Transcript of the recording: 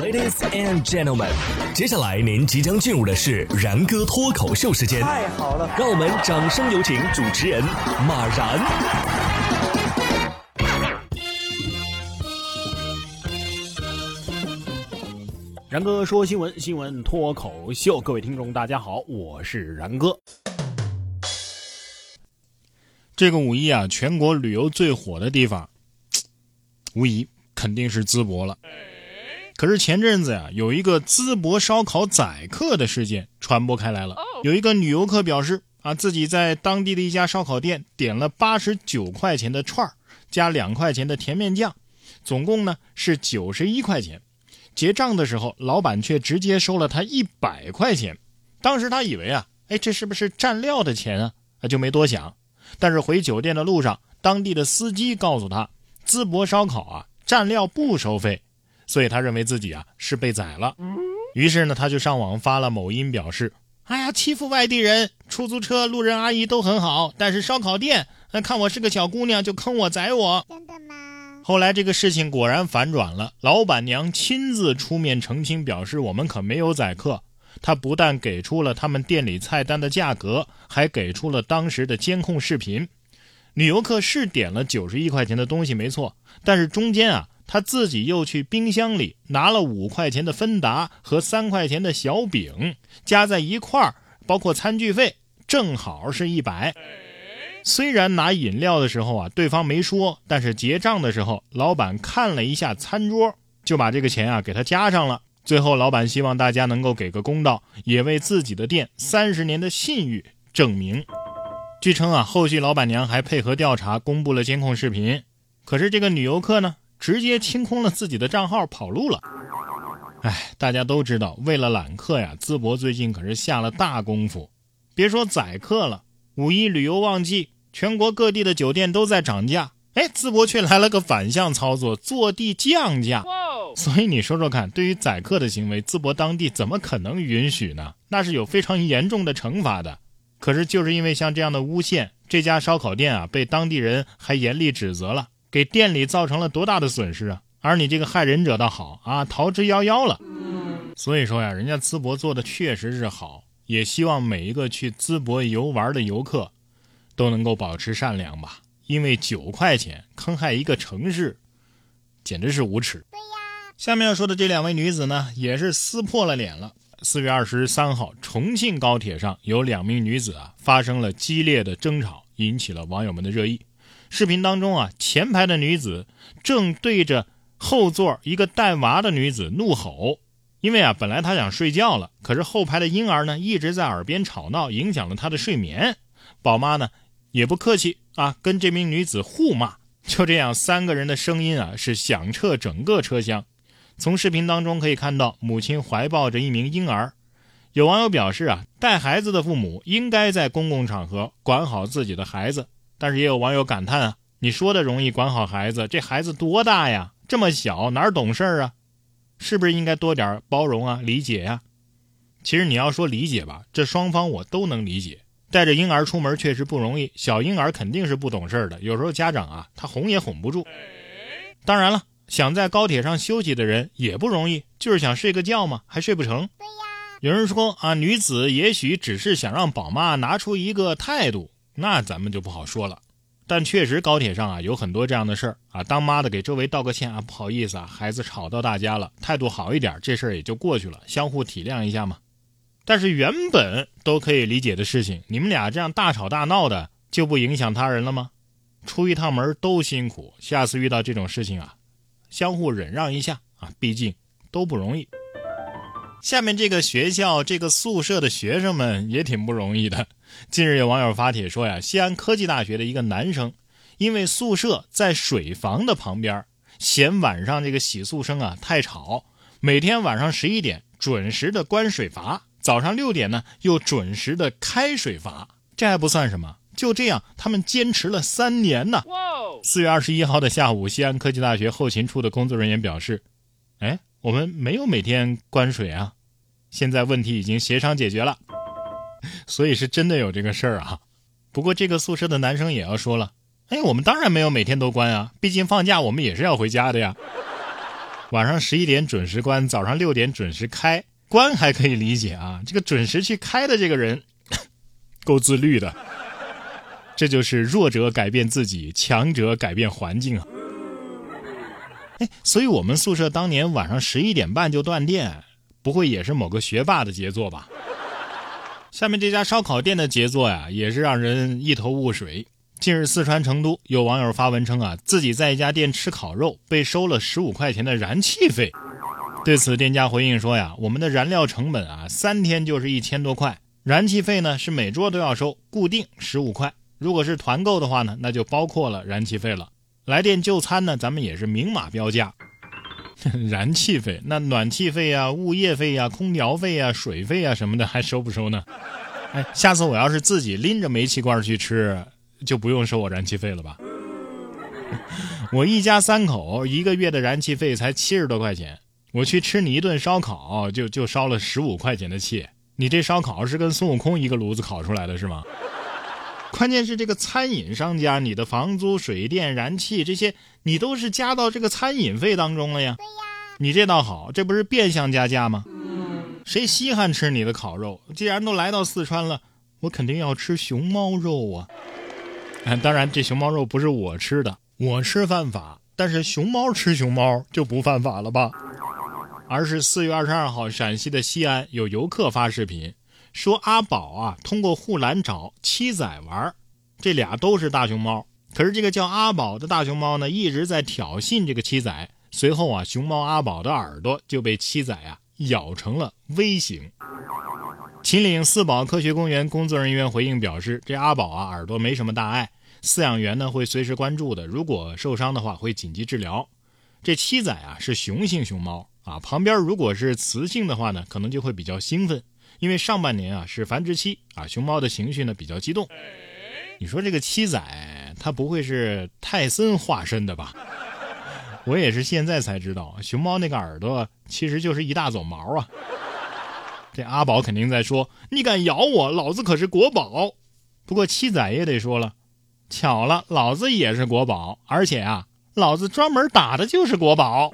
Ladies and gentlemen，接下来您即将进入的是然哥脱口秀时间。太好了，让我们掌声有请主持人马然。然哥说新闻，新闻脱口秀，各位听众大家好，我是然哥。这个五一啊，全国旅游最火的地方，无疑肯定是淄博了。可是前阵子呀，有一个淄博烧烤宰客的事件传播开来了。有一个女游客表示啊，自己在当地的一家烧烤店点了八十九块钱的串儿，加两块钱的甜面酱，总共呢是九十一块钱。结账的时候，老板却直接收了他一百块钱。当时他以为啊，哎，这是不是蘸料的钱啊？他就没多想。但是回酒店的路上，当地的司机告诉他，淄博烧烤啊，蘸料不收费，所以他认为自己啊是被宰了。于是呢，他就上网发了某音，表示：哎呀，欺负外地人，出租车、路人阿姨都很好，但是烧烤店，那看我是个小姑娘就坑我宰我。真的吗？后来这个事情果然反转了，老板娘亲自出面澄清，表示我们可没有宰客。她不但给出了他们店里菜单的价格，还给出了当时的监控视频。女游客是点了九十一块钱的东西，没错，但是中间啊，他自己又去冰箱里拿了五块钱的芬达和三块钱的小饼，加在一块儿，包括餐具费，正好是一百。虽然拿饮料的时候啊，对方没说，但是结账的时候，老板看了一下餐桌，就把这个钱啊给他加上了。最后，老板希望大家能够给个公道，也为自己的店三十年的信誉证明。据称啊，后续老板娘还配合调查，公布了监控视频。可是这个女游客呢，直接清空了自己的账号，跑路了。哎，大家都知道，为了揽客呀，淄博最近可是下了大功夫。别说宰客了，五一旅游旺季。全国各地的酒店都在涨价，哎，淄博却来了个反向操作，坐地降价。所以你说说看，对于宰客的行为，淄博当地怎么可能允许呢？那是有非常严重的惩罚的。可是就是因为像这样的诬陷，这家烧烤店啊，被当地人还严厉指责了，给店里造成了多大的损失啊！而你这个害人者倒好啊，逃之夭夭了。所以说呀，人家淄博做的确实是好，也希望每一个去淄博游玩的游客。都能够保持善良吧，因为九块钱坑害一个城市，简直是无耻。对呀，下面要说的这两位女子呢，也是撕破了脸了。四月二十三号，重庆高铁上有两名女子啊发生了激烈的争吵，引起了网友们的热议。视频当中啊，前排的女子正对着后座一个带娃的女子怒吼，因为啊，本来她想睡觉了，可是后排的婴儿呢一直在耳边吵闹，影响了她的睡眠。宝妈呢？也不客气啊，跟这名女子互骂。就这样，三个人的声音啊是响彻整个车厢。从视频当中可以看到，母亲怀抱着一名婴儿。有网友表示啊，带孩子的父母应该在公共场合管好自己的孩子。但是也有网友感叹啊，你说的容易管好孩子，这孩子多大呀？这么小，哪懂事儿啊？是不是应该多点包容啊、理解呀？其实你要说理解吧，这双方我都能理解。带着婴儿出门确实不容易，小婴儿肯定是不懂事儿的。有时候家长啊，他哄也哄不住。当然了，想在高铁上休息的人也不容易，就是想睡个觉嘛，还睡不成。对呀。有人说啊，女子也许只是想让宝妈拿出一个态度，那咱们就不好说了。但确实高铁上啊有很多这样的事儿啊，当妈的给周围道个歉啊，不好意思啊，孩子吵到大家了，态度好一点，这事儿也就过去了，相互体谅一下嘛。但是原本都可以理解的事情，你们俩这样大吵大闹的，就不影响他人了吗？出一趟门都辛苦，下次遇到这种事情啊，相互忍让一下啊，毕竟都不容易。下面这个学校这个宿舍的学生们也挺不容易的。近日有网友发帖说呀，西安科技大学的一个男生，因为宿舍在水房的旁边，嫌晚上这个洗漱声啊太吵，每天晚上十一点准时的关水阀。早上六点呢，又准时的开水阀，这还不算什么。就这样，他们坚持了三年呢。四月二十一号的下午，西安科技大学后勤处的工作人员表示：“哎，我们没有每天关水啊，现在问题已经协商解决了，所以是真的有这个事儿啊。不过这个宿舍的男生也要说了：哎，我们当然没有每天都关啊，毕竟放假我们也是要回家的呀。”晚上十一点准时关，早上六点准时开。关还可以理解啊，这个准时去开的这个人，够自律的。这就是弱者改变自己，强者改变环境啊。所以我们宿舍当年晚上十一点半就断电，不会也是某个学霸的杰作吧？下面这家烧烤店的杰作呀，也是让人一头雾水。近日，四川成都有网友发文称啊，自己在一家店吃烤肉被收了十五块钱的燃气费。对此，店家回应说呀，我们的燃料成本啊，三天就是一千多块，燃气费呢是每桌都要收，固定十五块。如果是团购的话呢，那就包括了燃气费了。来电就餐呢，咱们也是明码标价。燃气费，那暖气费啊、物业费啊、空调费啊、水费啊什么的，还收不收呢？哎，下次我要是自己拎着煤气罐去吃。就不用收我燃气费了吧？我一家三口一个月的燃气费才七十多块钱，我去吃你一顿烧烤就就烧了十五块钱的气。你这烧烤是跟孙悟空一个炉子烤出来的是吗？关键是这个餐饮商家，你的房租、水电、燃气这些，你都是加到这个餐饮费当中了呀。对呀，你这倒好，这不是变相加价吗？谁稀罕吃你的烤肉？既然都来到四川了，我肯定要吃熊猫肉啊！当然，这熊猫肉不是我吃的，我吃犯法，但是熊猫吃熊猫就不犯法了吧？而是四月二十二号，陕西的西安有游客发视频，说阿宝啊通过护栏找七仔玩，这俩都是大熊猫，可是这个叫阿宝的大熊猫呢一直在挑衅这个七仔，随后啊熊猫阿宝的耳朵就被七仔啊咬成了 V 型。秦岭四宝科学公园工作人员回应表示：“这阿宝啊，耳朵没什么大碍，饲养员呢会随时关注的。如果受伤的话，会紧急治疗。这七仔啊是雄性熊猫啊，旁边如果是雌性的话呢，可能就会比较兴奋，因为上半年啊是繁殖期啊，熊猫的情绪呢比较激动。你说这个七仔，它不会是泰森化身的吧？我也是现在才知道，熊猫那个耳朵其实就是一大撮毛啊。”这阿宝肯定在说：“你敢咬我，老子可是国宝。”不过七仔也得说了：“巧了，老子也是国宝，而且啊，老子专门打的就是国宝。”